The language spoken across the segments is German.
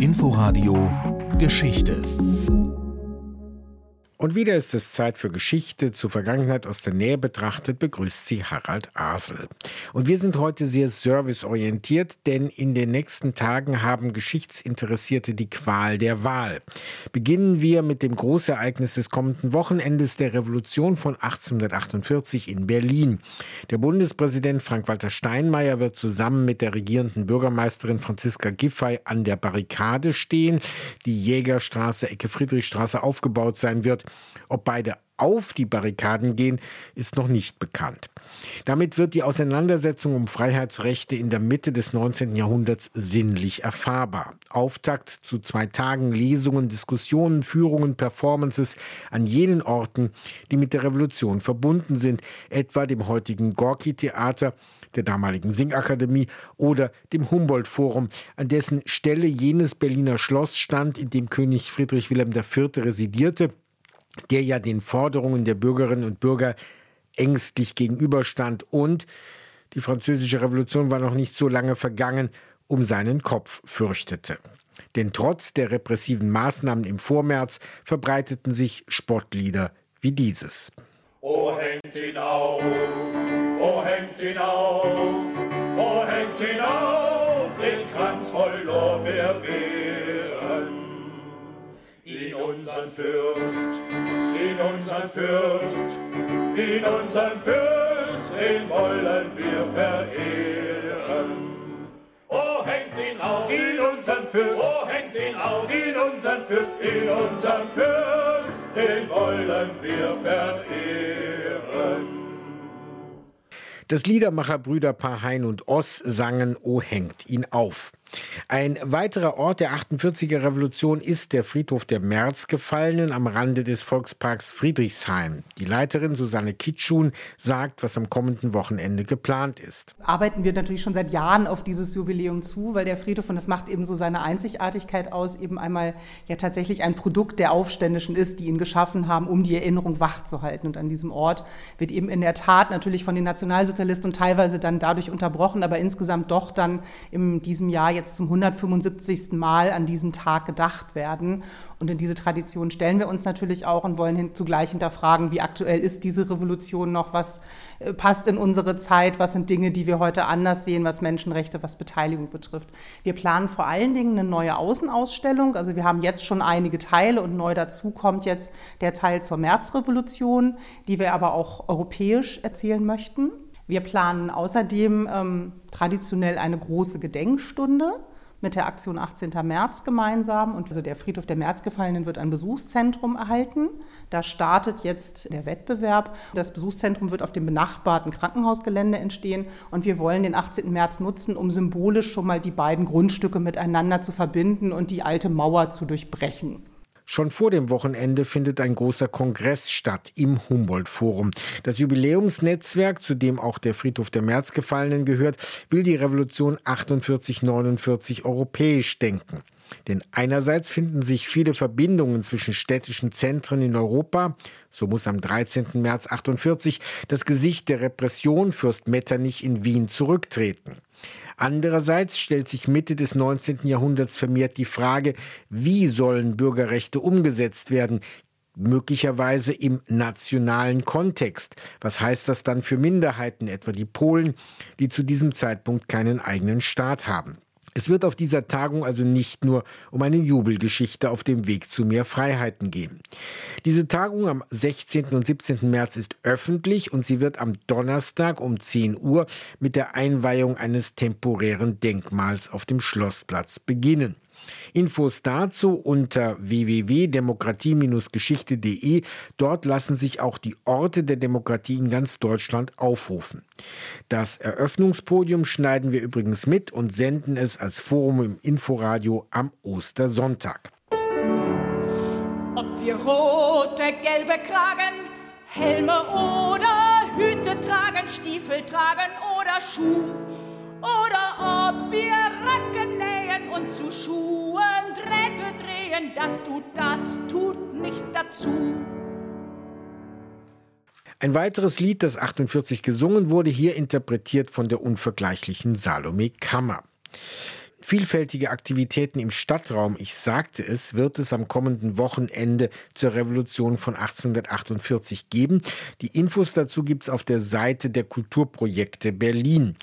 Inforadio Geschichte und wieder ist es Zeit für Geschichte zur Vergangenheit aus der Nähe betrachtet, begrüßt sie Harald Asel. Und wir sind heute sehr serviceorientiert, denn in den nächsten Tagen haben Geschichtsinteressierte die Qual der Wahl. Beginnen wir mit dem Großereignis des kommenden Wochenendes der Revolution von 1848 in Berlin. Der Bundespräsident Frank-Walter Steinmeier wird zusammen mit der regierenden Bürgermeisterin Franziska Giffey an der Barrikade stehen, die Jägerstraße, Ecke Friedrichstraße aufgebaut sein wird. Ob beide auf die Barrikaden gehen, ist noch nicht bekannt. Damit wird die Auseinandersetzung um Freiheitsrechte in der Mitte des 19. Jahrhunderts sinnlich erfahrbar. Auftakt zu zwei Tagen Lesungen, Diskussionen, Führungen, Performances an jenen Orten, die mit der Revolution verbunden sind, etwa dem heutigen Gorki-Theater, der damaligen Singakademie oder dem Humboldt-Forum, an dessen Stelle jenes Berliner Schloss stand, in dem König Friedrich Wilhelm IV. residierte der ja den Forderungen der Bürgerinnen und Bürger ängstlich gegenüberstand. Und die französische Revolution war noch nicht so lange vergangen, um seinen Kopf fürchtete. Denn trotz der repressiven Maßnahmen im Vormärz verbreiteten sich Spottlieder wie dieses. O hängt ihn auf, o hängt ihn auf, o hängt ihn auf, den Kranz voll Lorbeerbeeren in unseren Fürst, in unseren Fürst, in unseren Fürst, den wollen wir verehren. Oh, hängt ihn auf, in unseren Fürst, oh, hängt ihn auf, in unseren Fürst, in unseren Fürst, den wollen wir verehren. Das Liedermacherbrüderpaar Hein und Oss sangen O hängt ihn auf. Ein weiterer Ort der 48er Revolution ist der Friedhof der Märzgefallenen am Rande des Volksparks Friedrichshain. Die Leiterin Susanne Kitschun sagt, was am kommenden Wochenende geplant ist. Arbeiten wir natürlich schon seit Jahren auf dieses Jubiläum zu, weil der Friedhof, und das macht eben so seine Einzigartigkeit aus, eben einmal ja tatsächlich ein Produkt der Aufständischen ist, die ihn geschaffen haben, um die Erinnerung wachzuhalten. Und an diesem Ort wird eben in der Tat natürlich von den Nationalsozialisten und teilweise dann dadurch unterbrochen, aber insgesamt doch dann in diesem Jahr jetzt zum 175. Mal an diesem Tag gedacht werden. Und in diese Tradition stellen wir uns natürlich auch und wollen zugleich hinterfragen, wie aktuell ist diese Revolution noch, was äh, passt in unsere Zeit, was sind Dinge, die wir heute anders sehen, was Menschenrechte, was Beteiligung betrifft. Wir planen vor allen Dingen eine neue Außenausstellung. Also wir haben jetzt schon einige Teile und neu dazu kommt jetzt der Teil zur Märzrevolution, die wir aber auch europäisch erzählen möchten. Wir planen außerdem ähm, traditionell eine große Gedenkstunde mit der Aktion 18. März gemeinsam. Und also der Friedhof der Märzgefallenen wird ein Besuchszentrum erhalten. Da startet jetzt der Wettbewerb. Das Besuchszentrum wird auf dem benachbarten Krankenhausgelände entstehen. Und wir wollen den 18. März nutzen, um symbolisch schon mal die beiden Grundstücke miteinander zu verbinden und die alte Mauer zu durchbrechen. Schon vor dem Wochenende findet ein großer Kongress statt im Humboldt-Forum. Das Jubiläumsnetzwerk, zu dem auch der Friedhof der Märzgefallenen gehört, will die Revolution 48-49 europäisch denken. Denn einerseits finden sich viele Verbindungen zwischen städtischen Zentren in Europa. So muss am 13. März 48 das Gesicht der Repression Fürst Metternich in Wien zurücktreten. Andererseits stellt sich Mitte des 19. Jahrhunderts vermehrt die Frage, wie sollen Bürgerrechte umgesetzt werden? möglicherweise im nationalen Kontext. Was heißt das dann für Minderheiten, etwa die Polen, die zu diesem Zeitpunkt keinen eigenen Staat haben? Es wird auf dieser Tagung also nicht nur um eine Jubelgeschichte auf dem Weg zu mehr Freiheiten gehen. Diese Tagung am 16. und 17. März ist öffentlich und sie wird am Donnerstag um 10 Uhr mit der Einweihung eines temporären Denkmals auf dem Schlossplatz beginnen. Infos dazu unter www.demokratie-geschichte.de. Dort lassen sich auch die Orte der Demokratie in ganz Deutschland aufrufen. Das Eröffnungspodium schneiden wir übrigens mit und senden es als Forum im Inforadio am Ostersonntag. Ob wir rote, gelbe Kragen, Helme oder Hüte tragen, Stiefel tragen oder Schuh, oder ob wir Röcke nähen und zu Schuhen Drähte drehen, das tut das, tut nichts dazu. Ein weiteres Lied, das 48 gesungen wurde, hier interpretiert von der unvergleichlichen Salome Kammer. Vielfältige Aktivitäten im Stadtraum, ich sagte es, wird es am kommenden Wochenende zur Revolution von 1848 geben. Die Infos dazu gibt es auf der Seite der Kulturprojekte Berlin.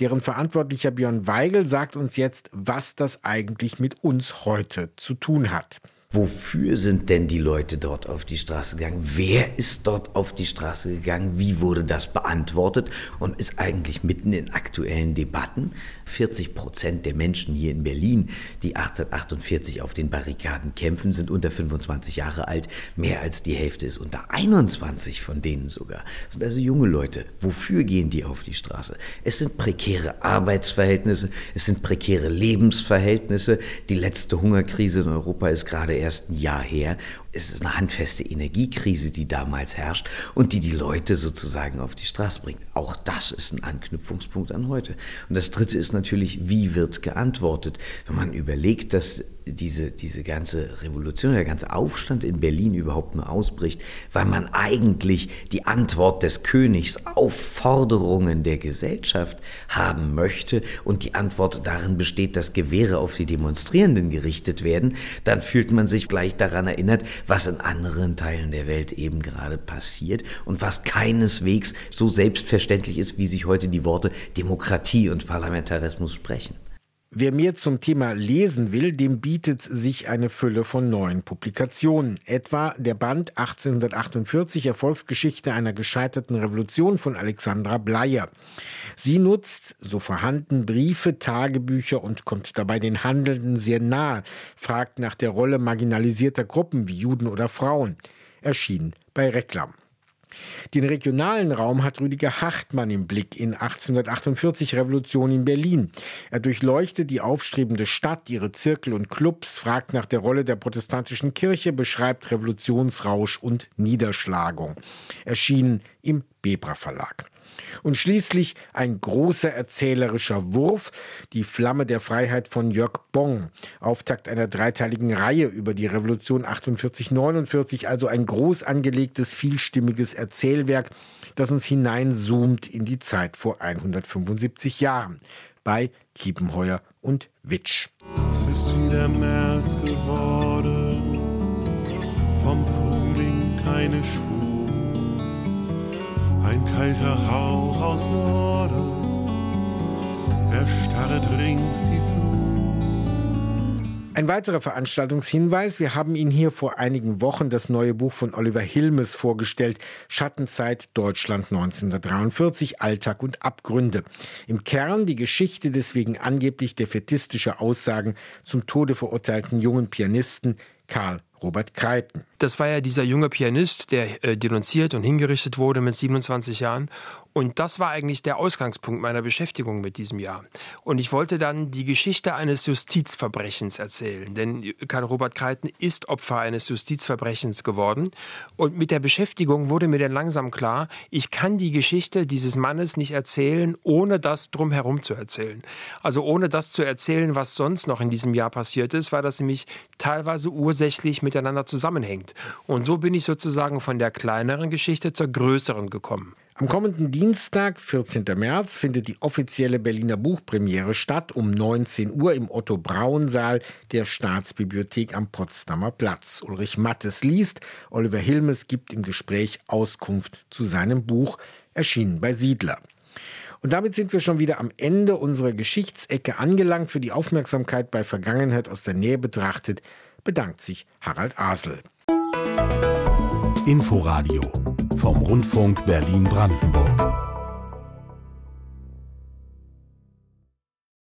Deren Verantwortlicher Björn Weigel sagt uns jetzt, was das eigentlich mit uns heute zu tun hat. Wofür sind denn die Leute dort auf die Straße gegangen? Wer ist dort auf die Straße gegangen? Wie wurde das beantwortet? Und ist eigentlich mitten in aktuellen Debatten 40 Prozent der Menschen hier in Berlin, die 1848 auf den Barrikaden kämpfen, sind unter 25 Jahre alt. Mehr als die Hälfte ist unter 21 von denen sogar. Das sind also junge Leute. Wofür gehen die auf die Straße? Es sind prekäre Arbeitsverhältnisse, es sind prekäre Lebensverhältnisse. Die letzte Hungerkrise in Europa ist gerade erst ein Jahr her. Es ist eine handfeste Energiekrise, die damals herrscht und die die Leute sozusagen auf die Straße bringt. Auch das ist ein Anknüpfungspunkt an heute. Und das Dritte ist natürlich, wie wird geantwortet? Wenn man überlegt, dass diese, diese ganze Revolution, der ganze Aufstand in Berlin überhaupt nur ausbricht, weil man eigentlich die Antwort des Königs auf Forderungen der Gesellschaft haben möchte und die Antwort darin besteht, dass Gewehre auf die Demonstrierenden gerichtet werden, dann fühlt man sich gleich daran erinnert, was in anderen Teilen der Welt eben gerade passiert und was keineswegs so selbstverständlich ist, wie sich heute die Worte Demokratie und Parlamentarismus sprechen. Wer mehr zum Thema lesen will, dem bietet sich eine Fülle von neuen Publikationen. Etwa der Band 1848 Erfolgsgeschichte einer gescheiterten Revolution von Alexandra Bleier. Sie nutzt, so vorhanden, Briefe, Tagebücher und kommt dabei den Handelnden sehr nahe, fragt nach der Rolle marginalisierter Gruppen wie Juden oder Frauen. Erschien bei Reklam. Den regionalen Raum hat Rüdiger Hartmann im Blick in 1848 Revolution in Berlin. Er durchleuchtet die aufstrebende Stadt, ihre Zirkel und Clubs, fragt nach der Rolle der protestantischen Kirche, beschreibt Revolutionsrausch und Niederschlagung. Erschienen im Bebra Verlag. Und schließlich ein großer erzählerischer Wurf, die Flamme der Freiheit von Jörg Bong, Auftakt einer dreiteiligen Reihe über die Revolution 48-49, also ein groß angelegtes, vielstimmiges Erzählwerk, das uns hineinzoomt in die Zeit vor 175 Jahren bei Kiepenheuer und Witsch. Es ist wieder März geworden, vom Frühling keine Spur ein kalter Hauch aus Norden, erstarret rings die Flut. Ein weiterer Veranstaltungshinweis. Wir haben Ihnen hier vor einigen Wochen das neue Buch von Oliver Hilmes vorgestellt. Schattenzeit Deutschland 1943, Alltag und Abgründe. Im Kern die Geschichte des wegen angeblich defetistischer Aussagen zum Tode verurteilten jungen Pianisten Karl Robert Kreiten. Das war ja dieser junge Pianist, der äh, denunziert und hingerichtet wurde mit 27 Jahren. Und das war eigentlich der Ausgangspunkt meiner Beschäftigung mit diesem Jahr. Und ich wollte dann die Geschichte eines Justizverbrechens erzählen. Denn Karl Robert Kreiten ist Opfer eines Justizverbrechens geworden. Und mit der Beschäftigung wurde mir dann langsam klar, ich kann die Geschichte dieses Mannes nicht erzählen, ohne das drumherum zu erzählen. Also ohne das zu erzählen, was sonst noch in diesem Jahr passiert ist, weil das nämlich teilweise ursächlich miteinander zusammenhängt. Und so bin ich sozusagen von der kleineren Geschichte zur größeren gekommen. Am kommenden Dienstag, 14. März, findet die offizielle Berliner Buchpremiere statt um 19 Uhr im Otto-Braun-Saal der Staatsbibliothek am Potsdamer Platz. Ulrich Mattes liest, Oliver Hilmes gibt im Gespräch Auskunft zu seinem Buch, erschienen bei Siedler. Und damit sind wir schon wieder am Ende unserer Geschichtsecke angelangt. Für die Aufmerksamkeit bei Vergangenheit aus der Nähe betrachtet, bedankt sich Harald Asel. Inforadio vom Rundfunk Berlin-Brandenburg.